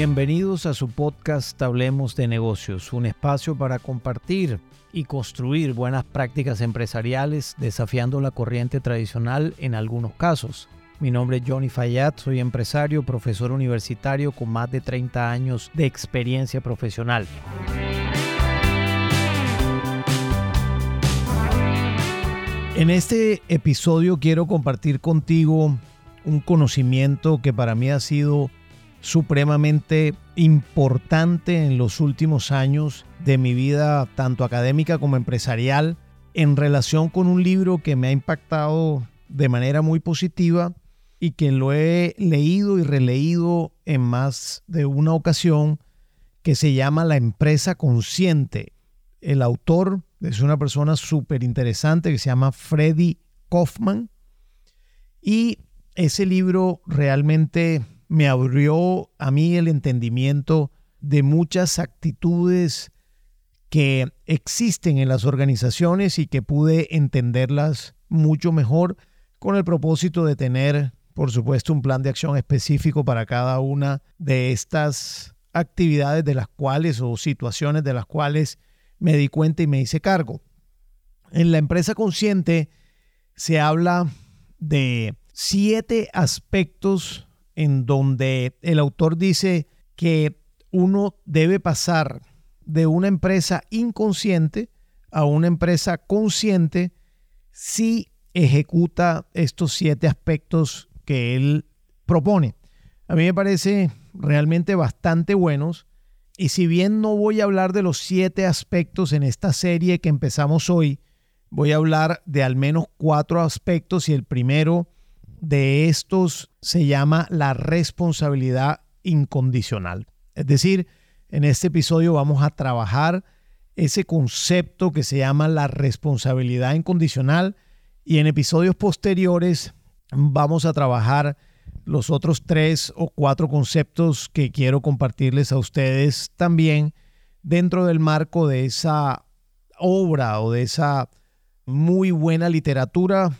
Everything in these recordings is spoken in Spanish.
Bienvenidos a su podcast Hablemos de negocios, un espacio para compartir y construir buenas prácticas empresariales desafiando la corriente tradicional en algunos casos. Mi nombre es Johnny Fayad, soy empresario, profesor universitario con más de 30 años de experiencia profesional. En este episodio quiero compartir contigo un conocimiento que para mí ha sido supremamente importante en los últimos años de mi vida, tanto académica como empresarial, en relación con un libro que me ha impactado de manera muy positiva y que lo he leído y releído en más de una ocasión, que se llama La empresa consciente. El autor es una persona súper interesante que se llama Freddy Kaufman y ese libro realmente me abrió a mí el entendimiento de muchas actitudes que existen en las organizaciones y que pude entenderlas mucho mejor con el propósito de tener, por supuesto, un plan de acción específico para cada una de estas actividades de las cuales o situaciones de las cuales me di cuenta y me hice cargo. En la empresa consciente se habla de siete aspectos en donde el autor dice que uno debe pasar de una empresa inconsciente a una empresa consciente si ejecuta estos siete aspectos que él propone. A mí me parece realmente bastante buenos y si bien no voy a hablar de los siete aspectos en esta serie que empezamos hoy, voy a hablar de al menos cuatro aspectos y el primero de estos se llama la responsabilidad incondicional. Es decir, en este episodio vamos a trabajar ese concepto que se llama la responsabilidad incondicional y en episodios posteriores vamos a trabajar los otros tres o cuatro conceptos que quiero compartirles a ustedes también dentro del marco de esa obra o de esa muy buena literatura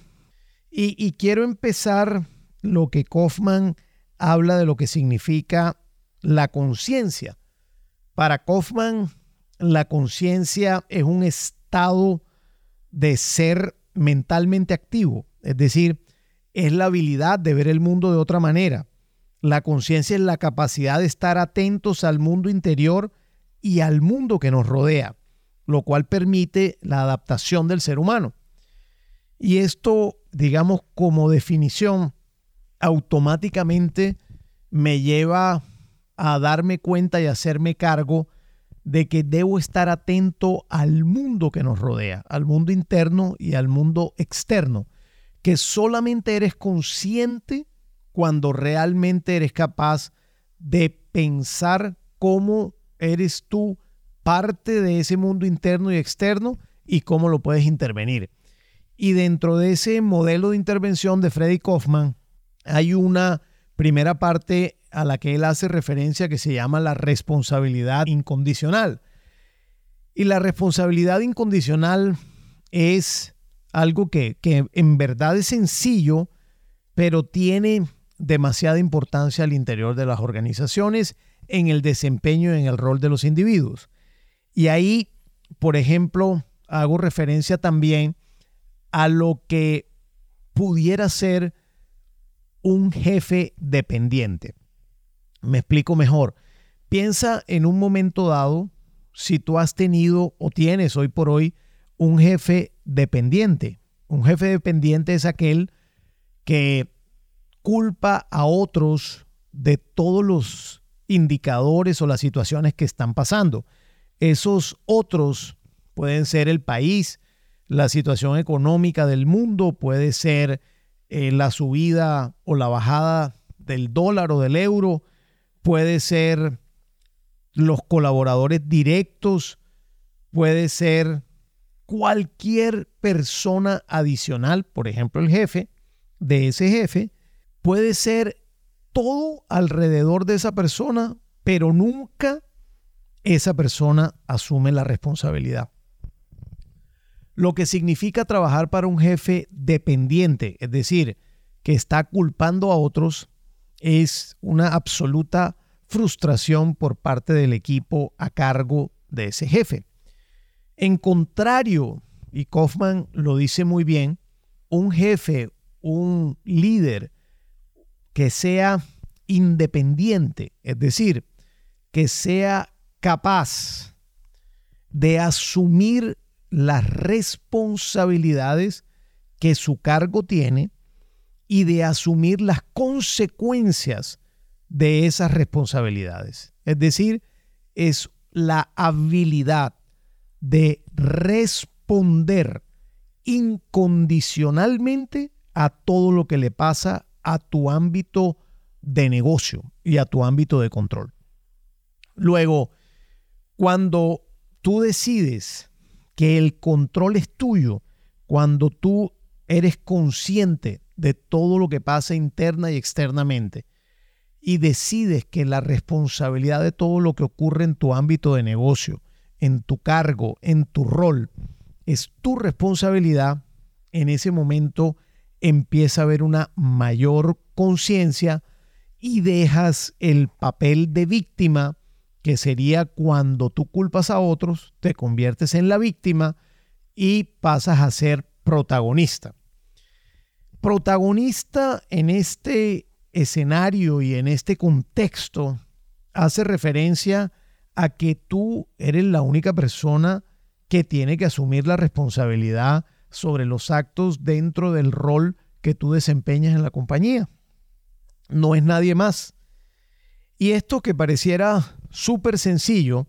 y, quiero empezar lo que Kaufman habla de lo que significa la conciencia. Para Kaufman, la conciencia es un estado de ser mentalmente activo, es decir, es la habilidad de ver el mundo de otra manera. La conciencia es la capacidad de estar atentos al mundo interior y al mundo que nos rodea, lo cual permite la adaptación del ser humano. Y esto, digamos, como definición, automáticamente me lleva a darme cuenta y hacerme cargo de que debo estar atento al mundo que nos rodea, al mundo interno y al mundo externo, que solamente eres consciente cuando realmente eres capaz de pensar cómo eres tú parte de ese mundo interno y externo y cómo lo puedes intervenir. Y dentro de ese modelo de intervención de Freddy Kaufman hay una primera parte a la que él hace referencia que se llama la responsabilidad incondicional. Y la responsabilidad incondicional es algo que, que en verdad es sencillo, pero tiene demasiada importancia al interior de las organizaciones en el desempeño y en el rol de los individuos. Y ahí, por ejemplo, hago referencia también a lo que pudiera ser un jefe dependiente. Me explico mejor. Piensa en un momento dado si tú has tenido o tienes hoy por hoy un jefe dependiente. Un jefe dependiente es aquel que culpa a otros de todos los indicadores o las situaciones que están pasando. Esos otros pueden ser el país, la situación económica del mundo, puede ser eh, la subida o la bajada del dólar o del euro, puede ser los colaboradores directos, puede ser cualquier persona adicional, por ejemplo el jefe de ese jefe, puede ser todo alrededor de esa persona, pero nunca esa persona asume la responsabilidad lo que significa trabajar para un jefe dependiente, es decir, que está culpando a otros, es una absoluta frustración por parte del equipo a cargo de ese jefe. En contrario, y Kaufman lo dice muy bien, un jefe, un líder que sea independiente, es decir, que sea capaz de asumir las responsabilidades que su cargo tiene y de asumir las consecuencias de esas responsabilidades. Es decir, es la habilidad de responder incondicionalmente a todo lo que le pasa a tu ámbito de negocio y a tu ámbito de control. Luego, cuando tú decides que el control es tuyo, cuando tú eres consciente de todo lo que pasa interna y externamente y decides que la responsabilidad de todo lo que ocurre en tu ámbito de negocio, en tu cargo, en tu rol, es tu responsabilidad, en ese momento empieza a haber una mayor conciencia y dejas el papel de víctima, que sería cuando tú culpas a otros, te conviertes en la víctima y pasas a ser protagonista. Protagonista en este escenario y en este contexto hace referencia a que tú eres la única persona que tiene que asumir la responsabilidad sobre los actos dentro del rol que tú desempeñas en la compañía. No es nadie más. Y esto que pareciera súper sencillo,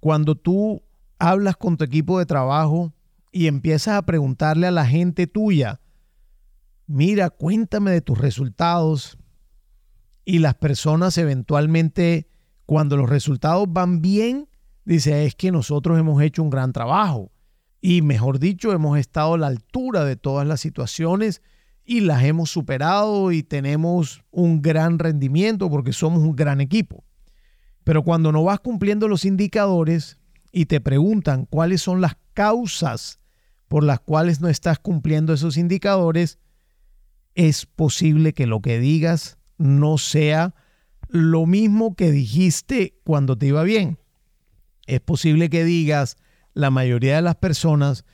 cuando tú hablas con tu equipo de trabajo y empiezas a preguntarle a la gente tuya, mira, cuéntame de tus resultados, y las personas eventualmente, cuando los resultados van bien, dice, es que nosotros hemos hecho un gran trabajo y mejor dicho, hemos estado a la altura de todas las situaciones y las hemos superado y tenemos un gran rendimiento porque somos un gran equipo. Pero cuando no vas cumpliendo los indicadores y te preguntan cuáles son las causas por las cuales no estás cumpliendo esos indicadores, es posible que lo que digas no sea lo mismo que dijiste cuando te iba bien. Es posible que digas, la mayoría de las personas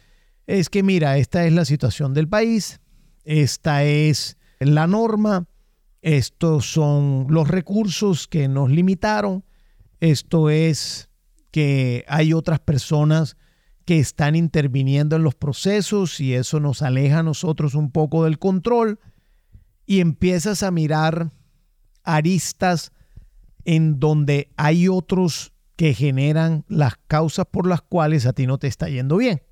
es que mira, esta es la situación del país, esta es la norma, estos son los recursos que nos limitaron, esto es que hay otras personas que están interviniendo en los procesos y eso nos aleja a nosotros un poco del control y empiezas a mirar aristas en donde hay otros que generan las causas por las cuales a ti no te está yendo bien.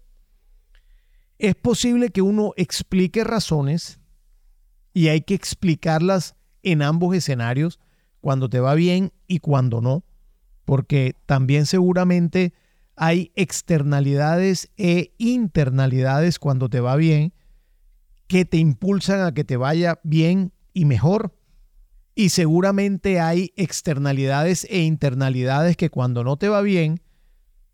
Es posible que uno explique razones y hay que explicarlas en ambos escenarios, cuando te va bien y cuando no, porque también seguramente hay externalidades e internalidades cuando te va bien que te impulsan a que te vaya bien y mejor y seguramente hay externalidades e internalidades que cuando no te va bien,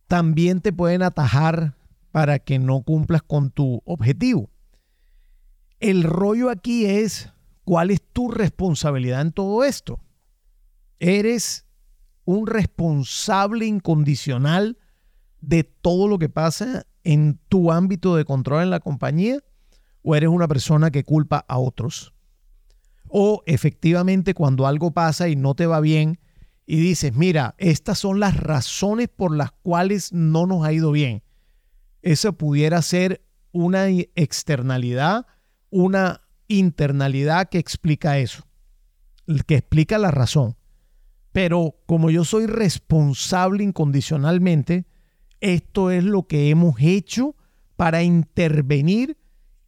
también te pueden atajar para que no cumplas con tu objetivo. El rollo aquí es cuál es tu responsabilidad en todo esto. ¿Eres un responsable incondicional de todo lo que pasa en tu ámbito de control en la compañía? ¿O eres una persona que culpa a otros? O efectivamente cuando algo pasa y no te va bien y dices, mira, estas son las razones por las cuales no nos ha ido bien. Eso pudiera ser una externalidad, una internalidad que explica eso, que explica la razón. Pero como yo soy responsable incondicionalmente, esto es lo que hemos hecho para intervenir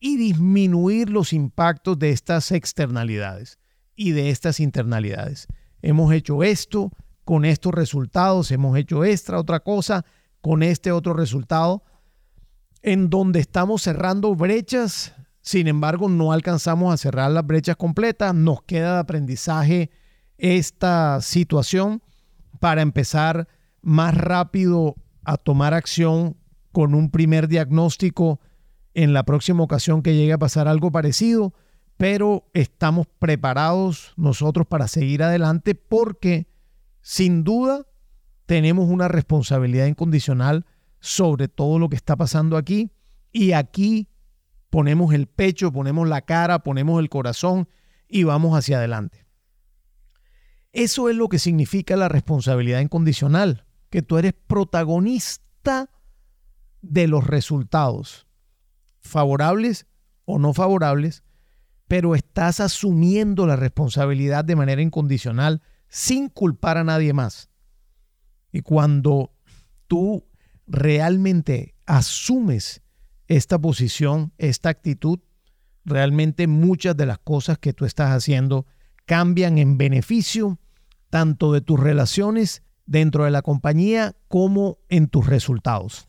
y disminuir los impactos de estas externalidades y de estas internalidades. Hemos hecho esto con estos resultados, hemos hecho esta otra cosa con este otro resultado, en donde estamos cerrando brechas, sin embargo no alcanzamos a cerrar las brechas completas, nos queda de aprendizaje esta situación para empezar más rápido a tomar acción con un primer diagnóstico en la próxima ocasión que llegue a pasar algo parecido, pero estamos preparados nosotros para seguir adelante porque sin duda tenemos una responsabilidad incondicional sobre todo lo que está pasando aquí y aquí ponemos el pecho, ponemos la cara, ponemos el corazón y vamos hacia adelante. Eso es lo que significa la responsabilidad incondicional, que tú eres protagonista de los resultados, favorables o no favorables, pero estás asumiendo la responsabilidad de manera incondicional sin culpar a nadie más. Y cuando tú realmente asumes esta posición, esta actitud, realmente muchas de las cosas que tú estás haciendo cambian en beneficio tanto de tus relaciones dentro de la compañía como en tus resultados.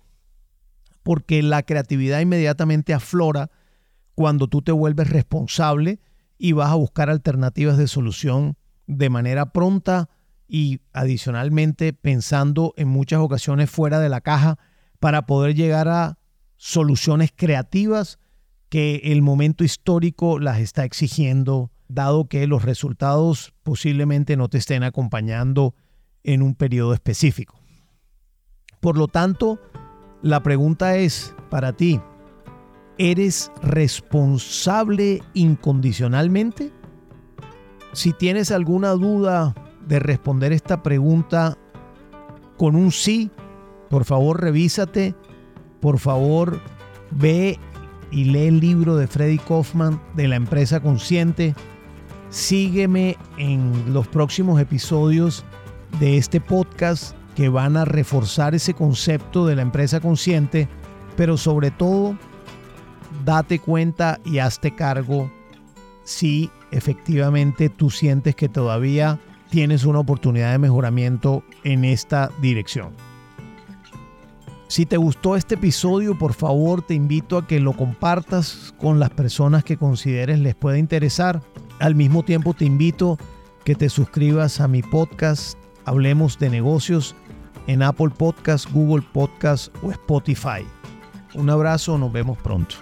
Porque la creatividad inmediatamente aflora cuando tú te vuelves responsable y vas a buscar alternativas de solución de manera pronta y adicionalmente pensando en muchas ocasiones fuera de la caja para poder llegar a soluciones creativas que el momento histórico las está exigiendo dado que los resultados posiblemente no te estén acompañando en un periodo específico. Por lo tanto, la pregunta es para ti, ¿eres responsable incondicionalmente? Si tienes alguna duda de responder esta pregunta con un sí, por favor revísate, por favor ve y lee el libro de Freddy Kaufman de la empresa consciente Sígueme en los próximos episodios de este podcast que van a reforzar ese concepto de la empresa consciente, pero sobre todo, date cuenta y hazte cargo si efectivamente tú sientes que todavía tienes una oportunidad de mejoramiento en esta dirección. Si te gustó este episodio, por favor te invito a que lo compartas con las personas que consideres les pueda interesar. Al mismo tiempo te invito que te suscribas a mi podcast Hablemos de negocios en Apple Podcast, Google Podcast o Spotify. Un abrazo, nos vemos pronto.